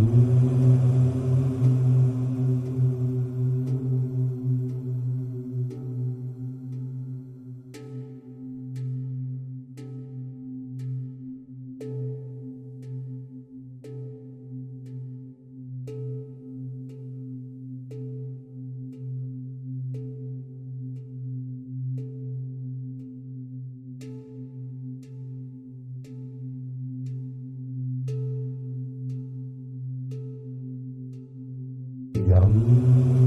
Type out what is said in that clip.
العالمين Om.